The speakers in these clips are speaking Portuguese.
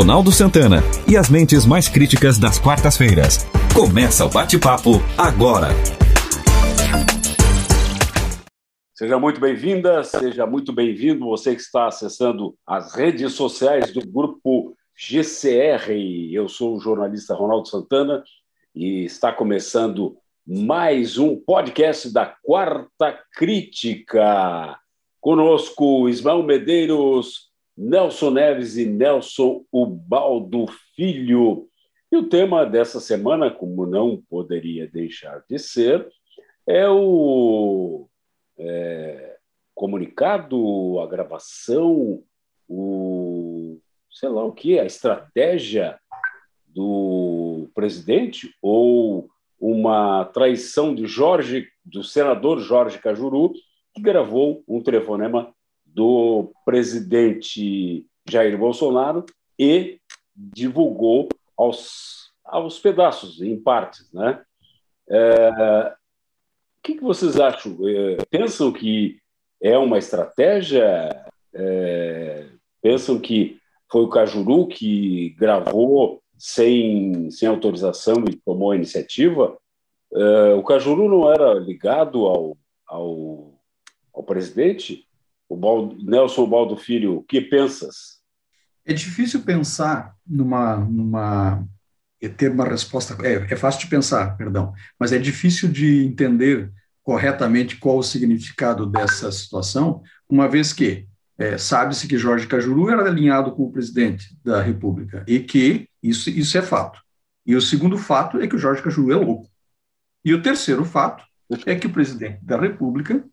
Ronaldo Santana e as mentes mais críticas das quartas-feiras. Começa o bate-papo agora. Seja muito bem-vinda, seja muito bem-vindo você que está acessando as redes sociais do grupo GCR. Eu sou o jornalista Ronaldo Santana e está começando mais um podcast da Quarta Crítica. Conosco Ismael Medeiros, Nelson Neves e Nelson Ubaldo Filho. E o tema dessa semana, como não poderia deixar de ser, é o é, comunicado, a gravação, o sei lá o que, a estratégia do presidente ou uma traição de Jorge, do senador Jorge Cajuru, que gravou um telefonema do presidente Jair Bolsonaro e divulgou aos, aos pedaços, em partes. Né? É, o que, vocês acham? É, pensam que é uma estratégia? É, pensam que foi o Cajuru que gravou sem, sem autorização e tomou a iniciativa? É, o Cajuru não era ligado ao, ao, ao presidente? O Baldo, Nelson Baldo Filho, o que pensas? É difícil pensar numa, numa ter uma resposta. É, é fácil de pensar, perdão, mas é difícil de entender corretamente qual o significado dessa situação, uma vez que é, sabe-se que Jorge Cajuru era alinhado com o presidente da República e que isso, isso é fato. E o segundo fato é que o Jorge Cajuru é louco. E o terceiro fato é que o presidente da República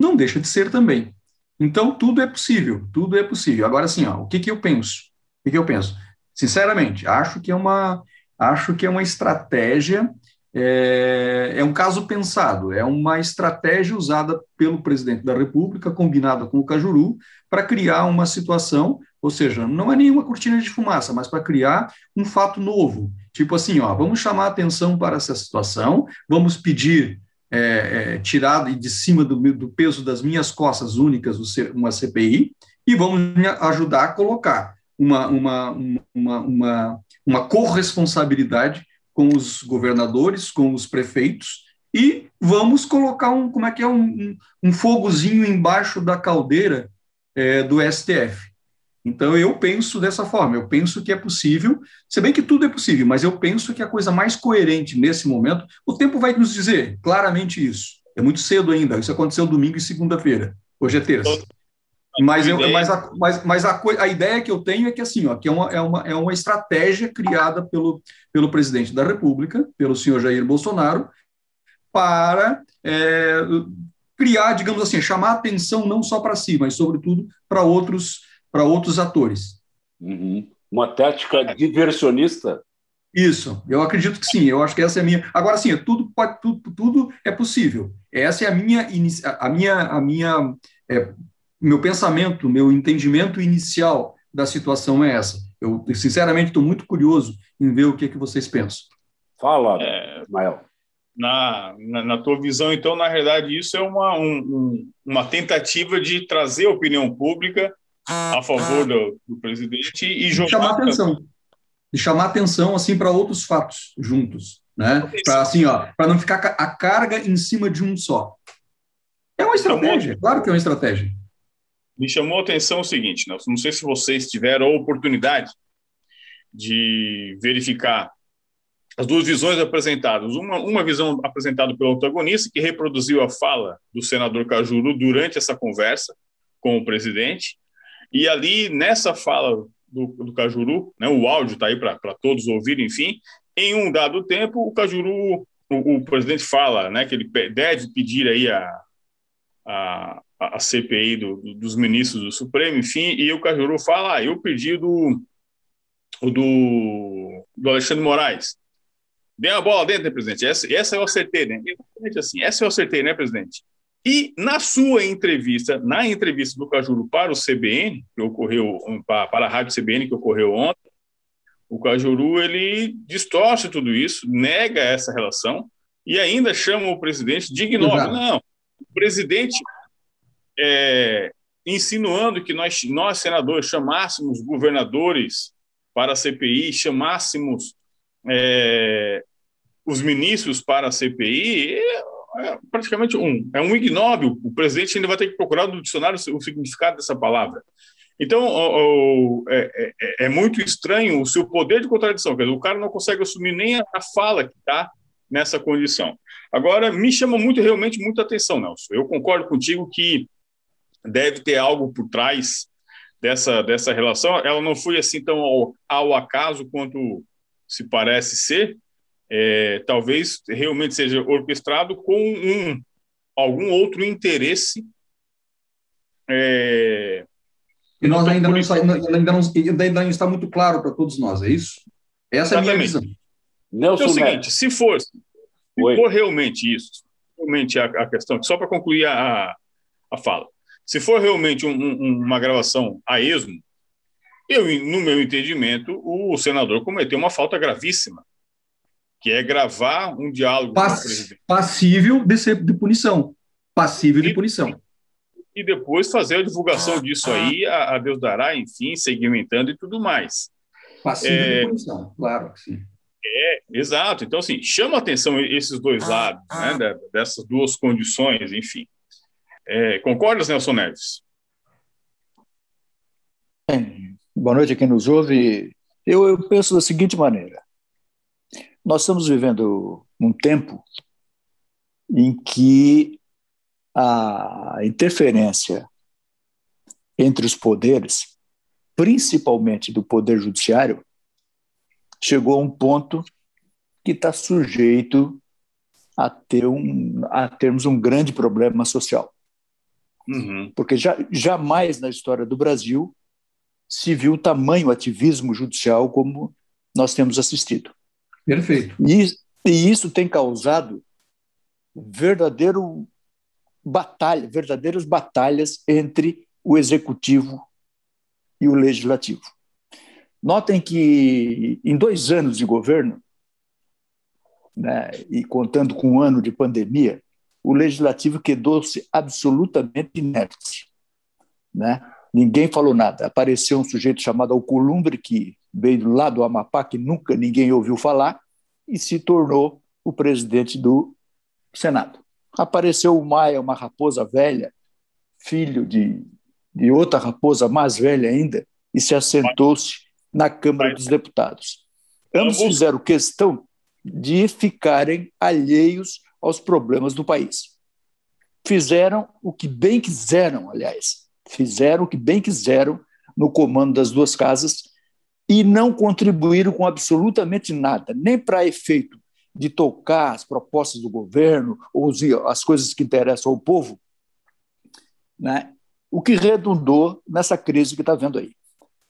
não deixa de ser também. Então, tudo é possível, tudo é possível. Agora, assim, ó, o que, que eu penso? O que, que eu penso? Sinceramente, acho que é uma, acho que é uma estratégia, é, é um caso pensado, é uma estratégia usada pelo presidente da República, combinada com o Cajuru, para criar uma situação, ou seja, não é nenhuma cortina de fumaça, mas para criar um fato novo. Tipo assim, ó, vamos chamar atenção para essa situação, vamos pedir é, é, tirado de cima do, do, peso das minhas costas únicas uma CPI e vamos me ajudar a colocar uma, uma, uma, uma, uma corresponsabilidade com os governadores, com os prefeitos e vamos colocar um, como é que é, um, um, fogozinho embaixo da caldeira é, do STF. Então, eu penso dessa forma, eu penso que é possível, se bem que tudo é possível, mas eu penso que a coisa mais coerente nesse momento, o tempo vai nos dizer claramente isso. É muito cedo ainda, isso aconteceu domingo e segunda-feira, hoje é terça. Mas, eu, mas, a, mas, mas a, a, ideia que eu tenho é que assim, ó, que é uma, é, uma, é uma estratégia criada pelo, pelo presidente da República, pelo senhor Jair Bolsonaro, para é, criar, digamos assim, chamar atenção não só para si, mas sobretudo para outros para outros atores. Uhum. Uma tática diversionista? Isso, eu acredito que sim, eu acho que essa é a minha. Agora, sim, tudo, pode, tudo, tudo é possível. Essa é a minha, a minha, a minha é, meu pensamento, meu entendimento inicial da situação é essa. Eu, sinceramente, estou muito curioso em ver o que, é que vocês pensam. Fala, é, Ismael. Na, na, na, tua visão, então, na realidade, isso é uma, um, uma tentativa de trazer a opinião pública a favor do, do presidente e jogar. Chamar atenção. E chamar atenção assim para outros fatos juntos, né? Para assim, ó, para não ficar a carga em cima de um só. É uma estratégia, claro que é uma estratégia. Me chamou a atenção o seguinte, Nelson, não sei se vocês tiveram a oportunidade de verificar as duas visões apresentadas. Uma, uma visão apresentada pelo antagonista, que reproduziu a fala do senador Cajuru durante essa conversa com o presidente, e ali, nessa fala do, do Cajuru, né, o áudio está aí para todos ouvirem, enfim, em um dado tempo, o Cajuru, o, o, presidente fala né, que ele deve pedir aí a, a, a CPI do, dos ministros do Supremo, enfim, e o Cajuru fala, ah, eu pedi do, do, do Alexandre Moraes. Dê a bola dentro, né, presidente? Essa, essa eu acertei, né? Assim, essa eu acertei, né, presidente? E na sua entrevista, na entrevista do Cajuru para o CBN, que ocorreu para a rádio CBN que ocorreu ontem, o Cajuru ele distorce tudo isso, nega essa relação e ainda chama o presidente de ignóbil. Não, o presidente é, insinuando que nós, nós senadores chamássemos governadores para a CPI, chamássemos é, os ministros para a CPI, é, é praticamente um, é um ignóbil. O presidente ainda vai ter que procurar no dicionário o significado dessa palavra. Então, o, o, é, é, é, muito estranho o seu poder de contradição. Quer dizer, o cara não consegue assumir nem a, a fala que está nessa condição. Agora, me chama muito, realmente, muita atenção, Nelson. Eu concordo contigo que deve ter algo por trás dessa, dessa relação. Ela não foi assim tão ao, ao acaso quanto se parece ser. É, talvez realmente seja orquestrado com um, algum outro interesse. É, e nós ainda não, ainda, não, ainda não está muito claro para todos nós, é isso? Essa Exatamente. é a minha visão. Nelson é o seguinte, se for, se for realmente isso, realmente a, a questão, só para concluir a, a fala, se for realmente um, um, uma gravação a esmo, eu, no meu entendimento, o senador cometeu uma falta gravíssima, que é gravar um diálogo Pass, com o presidente. Passível de, ser, de punição. Passível e, de punição. E depois fazer a divulgação disso aí, a, a Deus dará, enfim, segmentando e tudo mais. Passível é, de punição, claro que sim. É, exato. Então, assim, chama atenção esses dois lados, né, dessas duas condições, enfim. É, concordas, Nelson Neves? Bem, boa noite a quem nos ouve. Eu, eu penso da seguinte maneira: nós estamos vivendo um tempo em que a interferência entre os poderes, principalmente do poder judiciário, chegou a um ponto que está sujeito a, ter um, a termos um grande problema social. Uhum. Porque já, jamais na história do Brasil se viu tamanho ativismo judicial como nós temos assistido. Perfeito. E, e isso tem causado verdadeiro batalha, verdadeiras batalhas entre o executivo e o legislativo. Notem que em dois anos de governo, né, e contando com um ano de pandemia, o legislativo quedou-se absolutamente inerte. Né? Ninguém falou nada. Apareceu um sujeito chamado Alcolumbre, que veio lá do Amapá, que nunca ninguém ouviu falar, e se tornou o presidente do Senado. Apareceu o Maia, uma raposa velha, filho de, de outra raposa mais velha ainda, e se assentou-se na Câmara dos Deputados. Ambos fizeram questão de ficarem alheios aos problemas do país. Fizeram o que bem quiseram, aliás, fizeram o que bem quiseram no comando das duas casas e não contribuíram com absolutamente nada, nem para efeito de tocar as propostas do governo ou as coisas que interessam ao povo, né? o que redundou nessa crise que está vendo aí.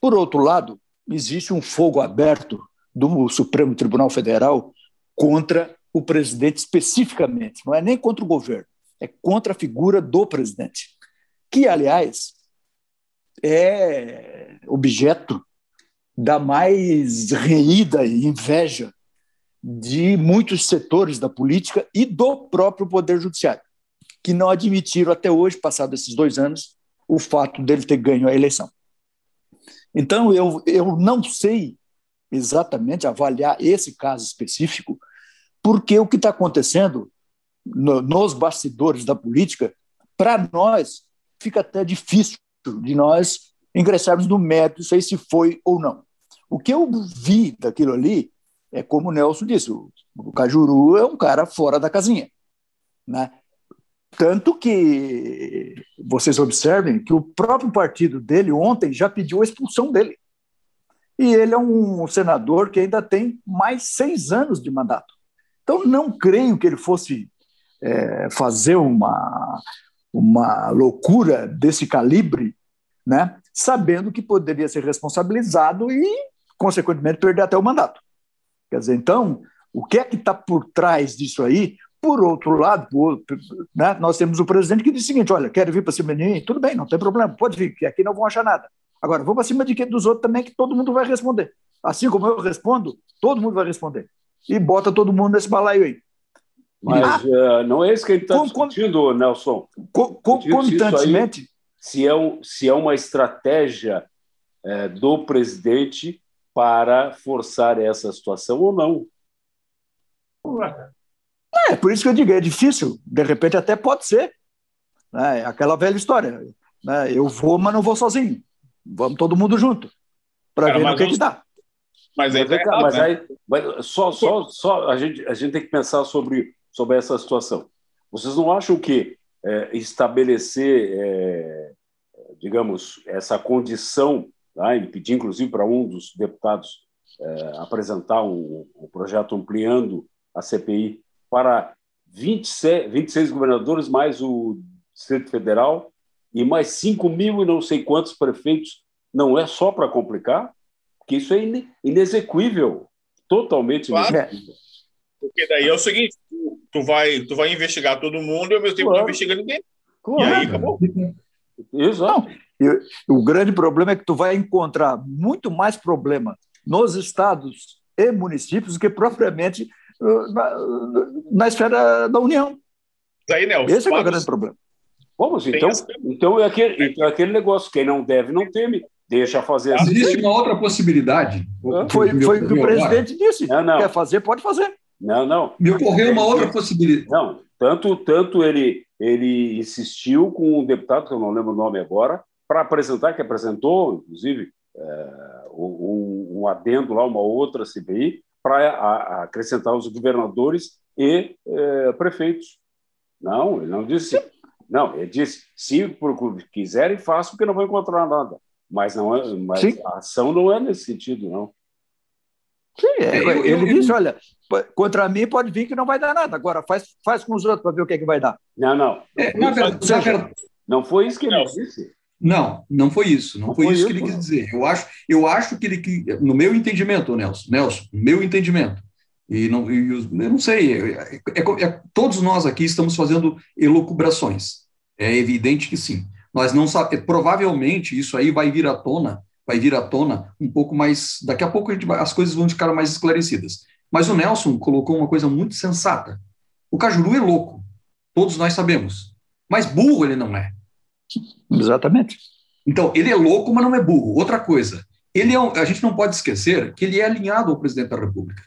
Por outro lado, existe um fogo aberto do Supremo Tribunal Federal contra o presidente especificamente, não é nem contra o governo, é contra a figura do presidente, que, aliás, é objeto da mais reída inveja de muitos setores da política e do próprio Poder Judiciário, que não admitiram até hoje, passados esses dois anos, o fato dele ter ganho a eleição. Então, eu, eu não sei exatamente avaliar esse caso específico, porque o que está acontecendo no, nos bastidores da política, para nós, fica até difícil de nós ingressarmos no mérito, sei se foi ou não. O que eu vi daquilo ali é como o Nelson disse, o, Cajuru é um cara fora da casinha. Né? Tanto que vocês observem que o próprio partido dele ontem já pediu a expulsão dele. E ele é um senador que ainda tem mais seis anos de mandato. Então, não creio que ele fosse é, fazer uma, uma loucura desse calibre, né, sabendo que poderia ser responsabilizado e, consequentemente, perder até o mandato. Quer dizer, então, o que é que está por trás disso aí? Por outro lado, por, né, nós temos o presidente que diz o seguinte: olha, quer vir para cima de mim? Tudo bem, não tem problema, pode vir, que aqui não vão achar nada. Agora, vou para cima de quem dos outros também, que todo mundo vai responder. Assim como eu respondo, todo mundo vai responder e bota todo mundo nesse balaio aí. Mas uh, não é isso que ele está discutindo, Nelson. concomitantemente. Se é, um, se é uma estratégia é, do presidente para forçar essa situação ou não. É, por isso que eu digo, é difícil. De repente até pode ser. Né? Aquela velha história. Né? Eu vou, mas não vou sozinho. Vamos todo mundo junto. Para ver o que, que dá. Mas aí, mas, tá mas né? aí mas só, só, só a, gente, a gente tem que pensar sobre, sobre essa situação. Vocês não acham que é, estabelecer, é, digamos, essa condição, tá? e pedir inclusive para um dos deputados é, apresentar um, um, projeto ampliando a CPI para 26, 26 governadores, mais o Distrito Federal, e mais 5 mil e não sei quantos prefeitos, não é só para complicar? Porque isso é inexequível, totalmente claro. inexequível. Porque daí é o seguinte, tu, vai, tu vai investigar todo mundo e ao mesmo tempo claro. não investiga ninguém. Claro. E aí acabou. Exato. Não, o grande problema é que tu vai encontrar muito mais problema nos estados e municípios do que propriamente uh, na, na esfera da União. Aí, Nelson, Esse é o grande problema. Vamos, então, então, é aquele, então é aquele negócio, quem não deve não teme, deixa fazer. Existe uma outra possibilidade. Foi, foi o que o presidente agora. disse, não, não. quer fazer, pode fazer. Não, não. Me ocorreu uma outra possibilidade. Não, tanto, tanto ele, ele insistiu com um deputado, que eu não lembro o nome agora, para apresentar, que apresentou, inclusive, é, um, um, adendo lá, uma outra CPI, para acrescentar os governadores e é, prefeitos. Não, ele não disse. Não, ele disse: se quiserem, façam, porque não vão encontrar nada. Mas, não é, mas a ação não é nesse sentido, não. Sim, é, eu, ele eu, disse: eu... olha, contra mim pode vir que não vai dar nada. Agora faz, faz com os outros para ver o que, é que vai dar. Não, não. É, não, verdade, não foi isso que ele disse. Não, não foi isso. Não, não foi, foi, isso que ele quis dizer. Eu acho, eu acho que ele, no meu entendimento, Nelson, Nelson, no meu entendimento, e não, e eu não sei, é, é, é, todos nós aqui estamos fazendo elucubrações. É evidente que sim. Nós não sabemos, provavelmente isso aí vai vir à tona, vai vir à tona um pouco mais, daqui a pouco a vai, as coisas vão ficar mais esclarecidas. Mas o Nelson colocou uma coisa muito sensata. O Cajuru é louco, todos nós sabemos, mas burro ele não é. Exatamente. Então, ele é louco, mas não é burro. Outra coisa, ele é, a gente não pode esquecer que ele é alinhado ao presidente da República.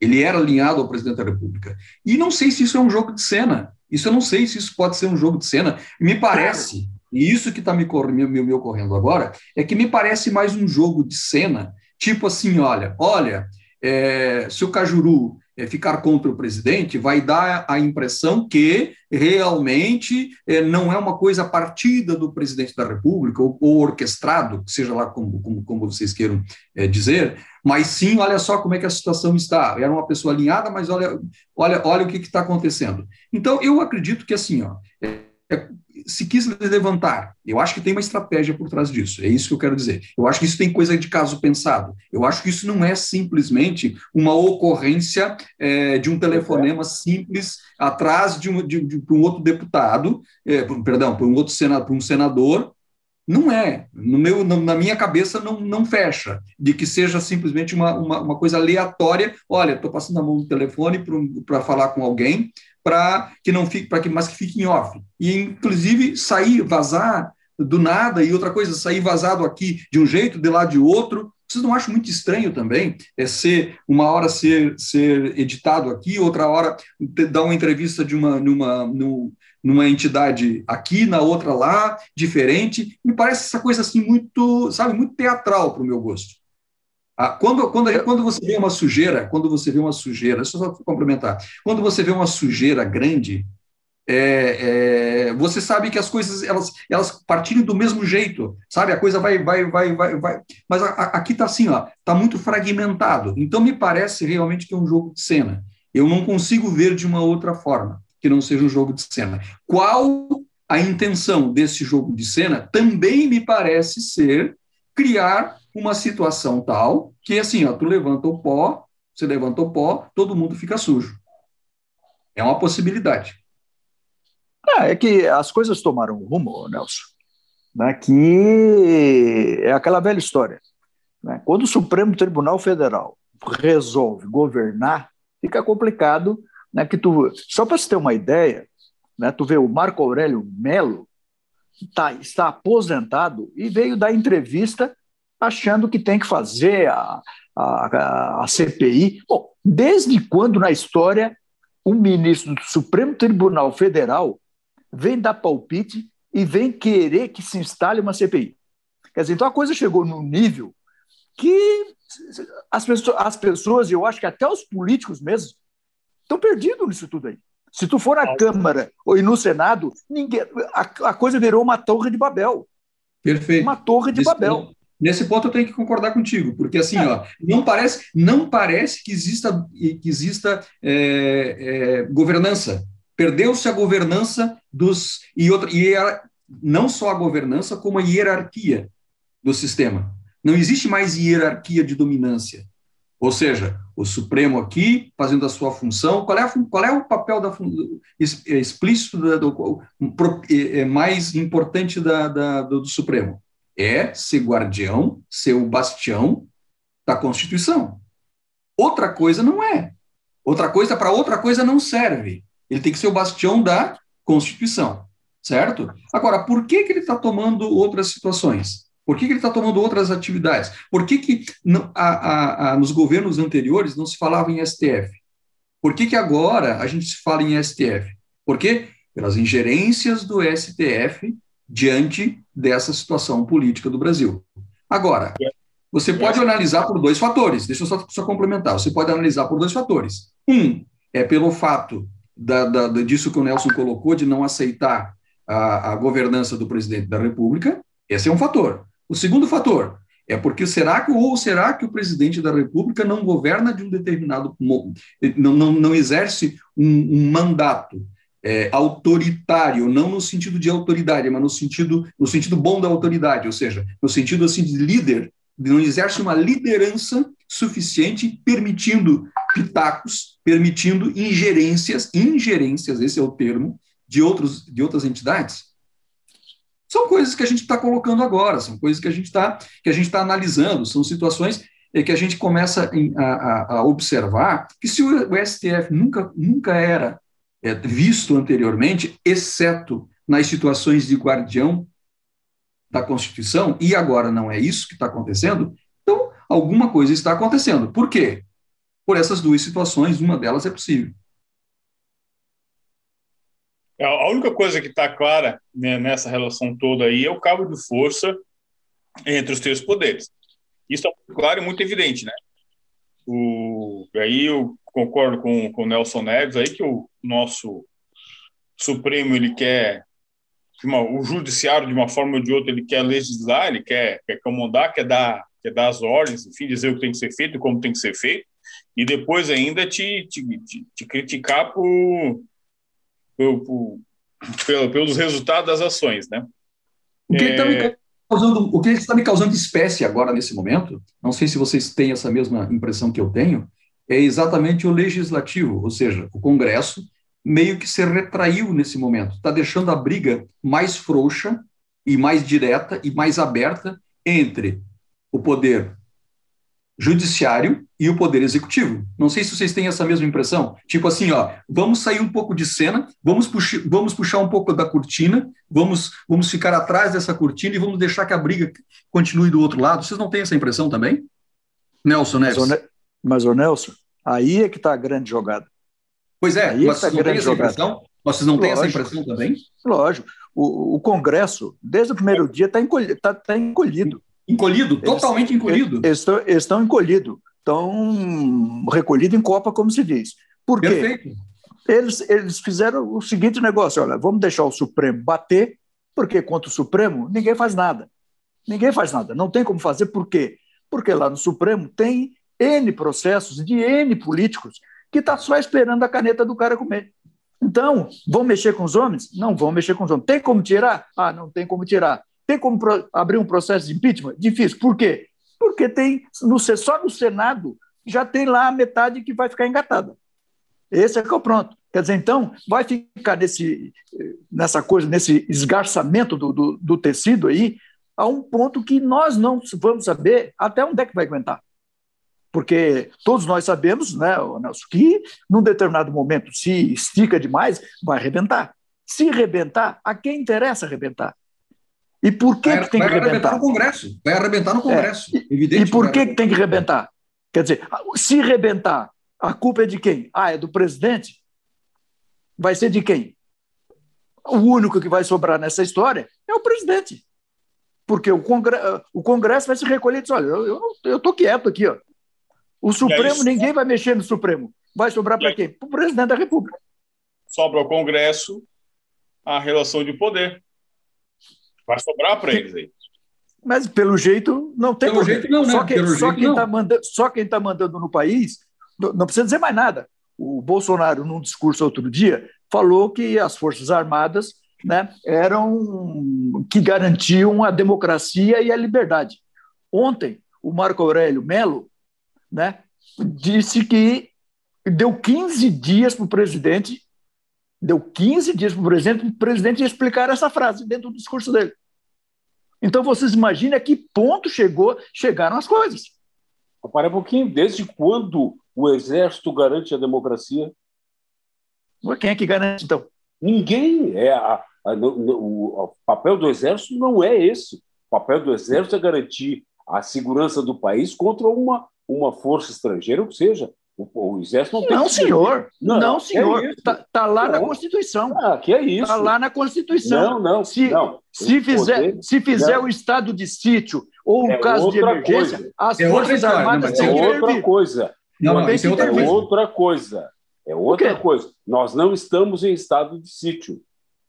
Ele era alinhado ao presidente da República. E não sei se isso é um jogo de cena. Isso eu não sei se isso pode ser um jogo de cena. Me parece, e isso que está me, me, me, ocorrendo agora, é que me parece mais um jogo de cena, tipo assim, olha, olha, é, se o Cajuru é, ficar contra o presidente, vai dar a impressão que realmente é, não é uma coisa partida do presidente da República, ou, ou orquestrado, seja lá como, como, como vocês queiram é, dizer, mas sim, olha só como é que a situação está. Era uma pessoa alinhada, mas olha, olha, olha o que está acontecendo. Então, eu acredito que assim, ó, é se quis levantar. Eu acho que tem uma estratégia por trás disso. É isso que eu quero dizer. Eu acho que isso tem coisa de caso pensado. Eu acho que isso não é simplesmente uma ocorrência é, de um telefonema simples atrás de um, de, de um outro deputado, é, perdão, para um outro senador, um senador. Não é. No meu, na minha cabeça não, não fecha de que seja simplesmente uma, uma, uma coisa aleatória. Olha, estou passando a mão no telefone para falar com alguém, para que não fique, para que mas que fique em off. E inclusive sair, vazar do nada e outra coisa, sair vazado aqui de um jeito, de lá de outro. Vocês não acham muito estranho também é ser uma hora ser, ser editado aqui, outra hora dar uma entrevista de uma numa, numa entidade aqui, na outra lá, diferente? Me parece essa coisa assim muito, sabe, muito teatral para o meu gosto. Ah, quando, quando, quando você vê uma sujeira, quando você vê uma sujeira, deixa eu só complementar, quando você vê uma sujeira grande, é, é, você sabe que as coisas elas, elas partilham do mesmo jeito, sabe? A coisa vai, vai, vai, vai, vai. Mas a, a, aqui está assim, ó, está muito fragmentado. Então me parece realmente que é um jogo de cena. Eu não consigo ver de uma outra forma que não seja um jogo de cena. Qual a intenção desse jogo de cena? Também me parece ser criar uma situação tal que, assim, ó, tu levanta o pó, você levanta o pó, todo mundo fica sujo. É uma possibilidade. É, é que as coisas tomaram um rumo, Nelson, né, que é aquela velha história. Né? Quando o Supremo Tribunal Federal resolve governar, fica complicado, né, que tu, só para você ter uma ideia, né, tu vê o Marco Aurélio Melo, tá, está aposentado e veio dar entrevista achando que tem que fazer a, a, a, CPI. Bom, desde quando na história um ministro do Supremo Tribunal Federal vem dar palpite e vem querer que se instale uma CPI? Quer dizer, então a coisa chegou num nível que as pessoas, as pessoas, eu acho que até os políticos mesmo, estão perdidos nisso tudo aí. Se tu for na Câmara ou no Senado, ninguém, a, a coisa virou uma torre de Babel. Perfeito. Uma torre de nesse Babel. Nesse ponto eu tenho que concordar contigo, porque assim, é. ó, não parece, não parece que exista, que exista é, é, governança. Perdeu-se a governança dos e outra e não só a governança como a hierarquia do sistema. Não existe mais hierarquia de dominância. Ou seja, o Supremo aqui fazendo a sua função. Qual é, a, qual é o papel da, é explícito da, do, é mais importante da, da, do, do Supremo? É ser guardião, ser o bastião da Constituição. Outra coisa não é. Outra coisa para outra coisa não serve. Ele tem que ser o bastião da Constituição, certo? Agora, por que, que ele está tomando outras situações? Por que, que ele está tomando outras atividades? Por que, que a, a, a, nos governos anteriores não se falava em STF? Por que, que agora a gente se fala em STF? Por quê? Pelas ingerências do STF diante dessa situação política do Brasil. Agora, você pode analisar por dois fatores, deixa eu só, só complementar. Você pode analisar por dois fatores. Um é pelo fato da, da, disso que o Nelson colocou, de não aceitar a, a governança do presidente da República. Esse é um fator. O segundo fator é porque será que ou será que o presidente da República não governa de um determinado não, não, não exerce um, um mandato é, autoritário, não no sentido de autoridade, mas no sentido no sentido bom da autoridade, ou seja, no sentido assim de líder, não exerce uma liderança suficiente, permitindo pitacos, permitindo ingerências, ingerências, esse é o termo, de outros de outras entidades. São coisas que a gente está colocando agora, são coisas que a gente está a está analisando, são situações que a gente começa a, a observar que se o, STF nunca, nunca era é, visto anteriormente, exceto nas situações de guardião da Constituição, e agora não é isso que está acontecendo, então alguma coisa está acontecendo. Por quê? Por essas duas situações, uma delas é possível. É, a única coisa que está clara né, nessa relação toda aí é o cabo de força entre os três poderes. Isso é muito claro e muito evidente, né? O, aí eu concordo com, com o Nelson Neves aí que o nosso Supremo ele quer uma, o judiciário de uma forma ou de outra ele quer legislar, ele quer, quer comandar, quer dar, quer dar as ordens, enfim, dizer o que tem que ser feito e como tem que ser feito, e depois ainda te, te, te, te criticar por pelo, pelo, pelos resultados das ações, né? O que está é... me causando, o que está me causando espécie agora nesse momento? Não sei se vocês têm essa mesma impressão que eu tenho. É exatamente o legislativo, ou seja, o Congresso meio que se retraiu nesse momento, está deixando a briga mais frouxa e mais direta e mais aberta entre o poder judiciário e o poder executivo. Não sei se vocês têm essa mesma impressão. Tipo assim, ó, vamos sair um pouco de cena, vamos puxar, vamos puxar um pouco da cortina, vamos, vamos ficar atrás dessa cortina e vamos deixar que a briga continue do outro lado. Vocês não têm essa impressão também? Nelson Neves. Mas, o Nelson, aí é que está a grande jogada. Pois é, aí é mas tá vocês não têm essa impressão? Vocês não têm essa impressão também? Lógico. O, o Congresso, desde o primeiro dia, está encolhido. Tá, tá encolhido. Encolhido, totalmente eles, encolhido. Eles estão, eles estão encolhidos, estão recolhidos em copa, como se diz. Por quê? Perfeito. Eles, eles fizeram o seguinte negócio: olha, vamos deixar o Supremo bater, porque contra o Supremo ninguém faz nada. Ninguém faz nada. Não tem como fazer, por quê? Porque lá no Supremo tem N processos de N políticos que está só esperando a caneta do cara comer. Então, vão mexer com os homens? Não vão mexer com os homens. Tem como tirar? Ah, não tem como tirar. Tem como abrir um processo de impeachment? Difícil. Por quê? Porque tem no, só no Senado já tem lá a metade que vai ficar engatada. Esse é que é o pronto. Quer dizer, então, vai ficar nesse, nessa coisa, nesse esgarçamento do, do, do tecido aí, a um ponto que nós não vamos saber até onde é que vai aguentar. Porque todos nós sabemos, né, Nelson, que num determinado momento, se estica demais, vai arrebentar. Se arrebentar, a quem interessa arrebentar? E por que, vai, que tem que arrebentar? no Congresso. Vai arrebentar no é. Congresso. É. Evidente e por que, que tem que arrebentar? Quer dizer, se rebentar, a culpa é de quem? Ah, é do presidente? Vai ser de quem? O único que vai sobrar nessa história é o presidente. Porque o, congre o Congresso vai se recolher e dizer: olha, eu estou quieto aqui. Ó. O Supremo, ninguém vai mexer no Supremo. Vai sobrar para quem? Para o presidente da República. Sobra ao Congresso a relação de poder. Vai sobrar para eles aí. Mas pelo jeito não tem pelo jeito não, né? Só, que, só quem está mandando, só quem está mandando no país não precisa dizer mais nada. O Bolsonaro, num discurso outro dia, falou que as Forças Armadas né, eram que garantiam a democracia e a liberdade. Ontem, o Marco Aurélio Melo né, disse que deu 15 dias para o presidente, deu 15 dias para o presidente, o presidente explicar essa frase dentro do discurso dele. Então vocês imaginem a que ponto chegou, chegaram as coisas. Para um pouquinho, desde quando o exército garante a democracia? Quem é que garante, então? Ninguém. É a, a, o, o papel do exército não é esse. O papel do exército é garantir a segurança do país contra uma, uma força estrangeira, ou seja, o, o exército não tem. Não, senhor. Não, não senhor. Está é tá lá não. na Constituição. Ah, que é isso. Está lá na Constituição. Não, não. Se, não. se fizer, poder, se fizer o estado de sítio ou o é caso de emergência, coisa. as é Forças Armadas têm é outra coisa. Não, não, isso é outra coisa. outra coisa. É outra coisa. Nós não estamos em estado de sítio.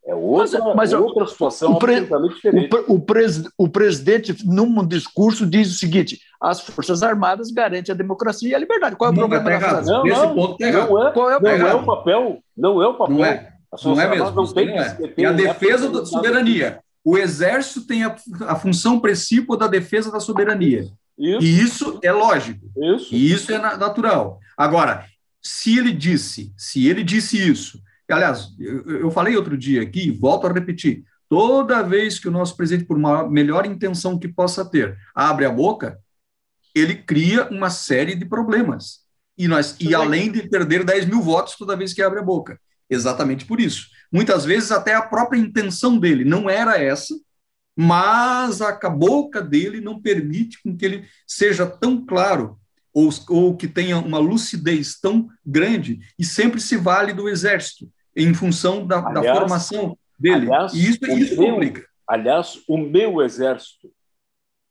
É outra, mas, mas outra situação o pre, diferente. O, o, pres, o, presidente, num discurso, diz o seguinte: as Forças Armadas garantem a democracia e a liberdade. Qual é o não, problema da frase? Não, Nesse não, ponto não, é, Qual é, o não é o papel. Não é o papel. Não é, não é mesmo. Não tem não é. E a defesa da soberania. O Exército tem a, a função principal da defesa da soberania. Isso. E isso é lógico. Isso. E isso é natural. Agora, se ele disse, se ele disse isso, aliás, eu, eu falei outro dia aqui, volto a repetir, toda vez que o nosso presidente, por uma melhor intenção que possa ter, abre a boca, ele cria uma série de problemas. E, nós, e além de perder 10 mil votos toda vez que abre a boca. Exatamente por isso. Muitas vezes até a própria intenção dele não era essa, mas a boca dele não permite com que ele seja tão claro ou, ou que tenha uma lucidez tão grande e sempre se vale do exército em função da, aliás, da formação dele. Aliás, e isso, isso meu, complica. Aliás, o meu exército.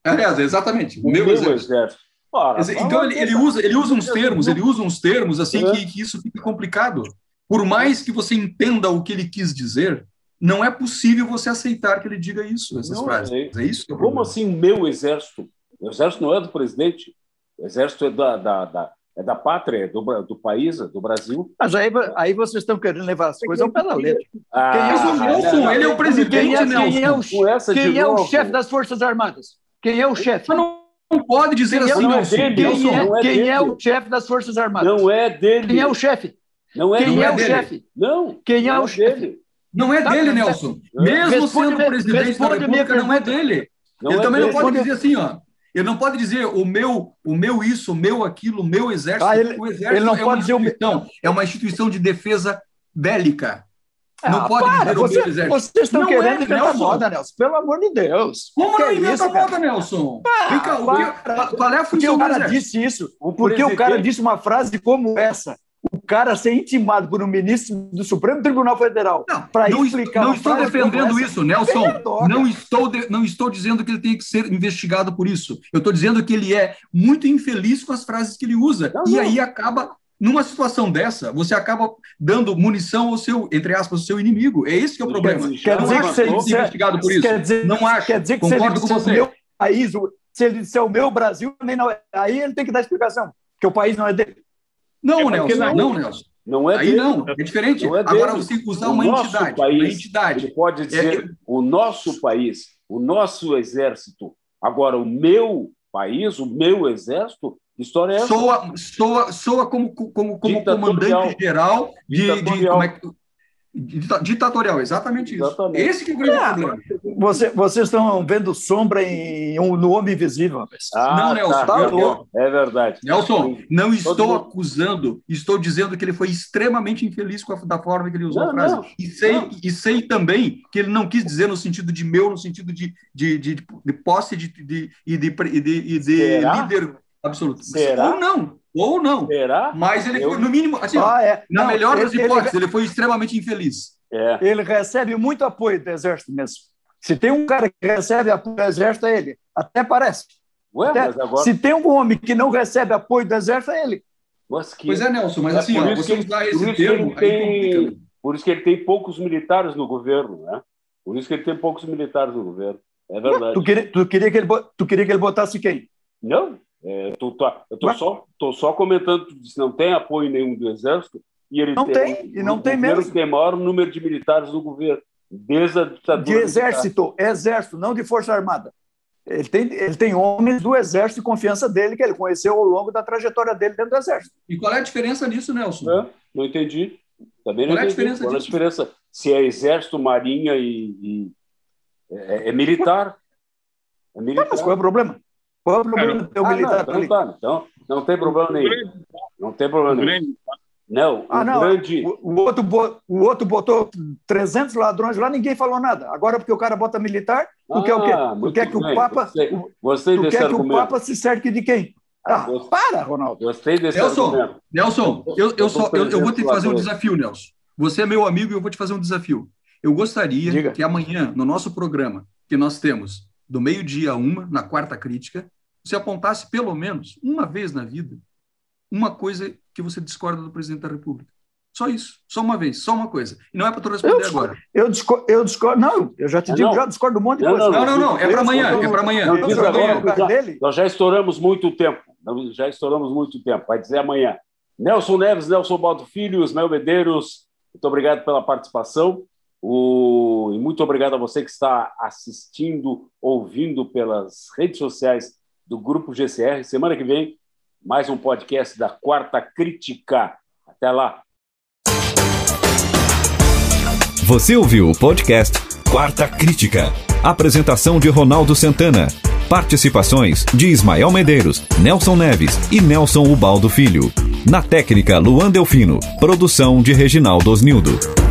Aliás, exatamente, o, o meu, meu, exército. exército. Ora, então ele, ele, usa, ele usa uns termos, ele usa uns termos assim que, que isso fica complicado. Por mais que você entenda o que ele quis dizer, não é possível você aceitar que ele diga isso, essas não, frases. É, é isso é Como assim meu exército? O exército não é do presidente. O exército é da, da, da é da pátria, do, do país, do Brasil. Mas aí, aí vocês estão querendo levar as coisas ao pé da letra. Ah, quem é o Nelson? Ele é o presidente, quem é, Nelson. Quem é o, quem é o chefe das Forças Armadas? Quem é o chefe? Mas não, não pode dizer quem assim, é, Nelson. Quem, é, quem é, o chefe das Forças Armadas? Não é dele. Quem é o chefe? Não é, quem não é, é o chefe? Não. Quem é o chefe? Não é tá, dele, Nelson. Mesmo sendo presidente da República, não é dele. Ele também não pode dizer assim, ó. Ele não pode dizer o meu, o meu isso, o meu aquilo, o meu exército. Ah, ele, o exército ele não é pode dizer o é uma instituição de defesa bélica. Ah, não pode para, você. Vocês estão não querendo é, inventar Nelson. moda, Nelson. Pelo amor de Deus. Como que não é inventa isso, moda, Nelson? Vem cá, qual é a função Porque o cara disse isso? Porque o cara disse uma frase como essa o cara ser intimado por um ministro do Supremo Tribunal Federal para explicar. Não estou defendendo isso, Nelson. Não estou, de, não estou dizendo que ele tem que ser investigado por isso. Eu estou dizendo que ele é muito infeliz com as frases que ele usa. Não, e não. aí acaba. Numa situação dessa, você acaba dando munição ao seu, entre aspas, ao seu inimigo. É esse que é o problema. Quer dizer, não que você investigado por isso. Quer dizer, não acho. Quer dizer que Concordo se ele com você. Meu país, se ele disser o meu Brasil, não, é, aí ele tem que dar explicação, porque o país não é dele. Não, é Nelson, não, não, Nelson. Não é Aí dele. não, é diferente. É Agora você usar uma entidade, país, uma entidade. Ele pode dizer é... o nosso país, o nosso exército. Agora, o meu país, o meu exército, que história é essa? Soa, soa, soa como, como, como comandante geral de, de como é, Ditatorial, exatamente isso. Exatamente. Esse que é o grande é, problema. Você, vocês estão vendo sombra em, no Homem Invisível, rapaz. Ah, não, Nelson. Tá, tá, é verdade. Nelson, não estou acusando, estou dizendo que ele foi extremamente infeliz com a, da forma que ele usou não, a frase. Não, e, sei, e sei também que ele não quis dizer no sentido de meu, no sentido de, de, de, de posse de, de, de, de, de, de líder absoluta. Será? Ou não, ou não. Será? Mas ele Eu- foi, no mínimo, assim, Ah, é. na Não, melhor das ele- hipóteses, ele foi extremamente infeliz. É. Ele, ele recebe muito apoio do Exército mesmo. Se tem um cara que recebe apoio do Exército, é ele. Até parece. Ué, Até- mas agora. Se tem um homem que não recebe apoio do Exército, é ele. Mas que... Pois é, Nelson, mas É assim, por ó, isso você que- usar por esse isso que termo, ele aí tem- complica. Por isso que ele tem poucos militares no governo, né? Por isso que ele tem poucos militares no governo. É verdade. Tu queria, tu, queria que ele, tu queria que ele botasse quem? Não, é, tu tá- eu tô só, tô só comentando que se não tem apoio nenhum do Exército e ele Não tem, e não o tem mesmo. tem maior número de militares no governo, desde a ditadura. De Exército, Exército, não de Força Armada. Ele tem, ele tem homens do Exército de confiança dele, que ele conheceu ao longo da trajetória dele dentro do Exército. E qual é a diferença nisso, Nelson? É, não entendi. Também não Qual é a entendi. diferença Qual é a disso? diferença? Se é Exército, Marinha e. e- é, é militar. É militar. Mas qual é o problema? Qual é o problema Ah, militar não, então tá. Então, não tem problema O nenhum. Não tem problema o nenhum. Não, Ah, o não. grande. O, o outro, o outro botou 300 ladrões lá, ninguém falou nada. Agora, porque o cara bota militar, tu quer o quê? Tu muito quer que o. Papa, Gostei, o- gostei tu quer que o. Papa se cerque de quem? Ah, Gostei. para, Ronaldo. Gostei desse Nelson, argumento. Nelson, eu, eu, só, eu, eu vou te fazer um desafio, Nelson. Você é meu amigo e eu vou te fazer um desafio. Eu gostaria Diga. que amanhã, no nosso programa, que nós temos do meio-dia a uma, na quarta crítica, você apontasse pelo menos uma vez na vida uma coisa que você discorda do presidente da República. Só isso, só uma vez, só uma coisa. E não é para tu responder Eu discordo. agora. Eu discordo, eu discordo. Não, eu já te digo, não. já discordo um monte de Não, coisa. Não, não, não, é para amanhã, é para amanhã. Não é amanhã. dele. Nós já estouramos muito tempo. Nós Já estouramos muito tempo. Vai dizer amanhã. Nelson Neves, Nelson Baldo Filho, Ismael Medeiros, muito obrigado pela participação. O... E muito obrigado a você que está assistindo, ouvindo pelas redes sociais do Grupo GCR. Semana que vem, mais um podcast da Quarta Crítica. Até lá. Você ouviu o podcast Quarta Crítica. Apresentação de Ronaldo Santana. Participações de Ismael Medeiros, Nelson Neves e Nelson Ubaldo Filho. Na técnica, Luan Delfino. Produção de Reginaldo Osnildo.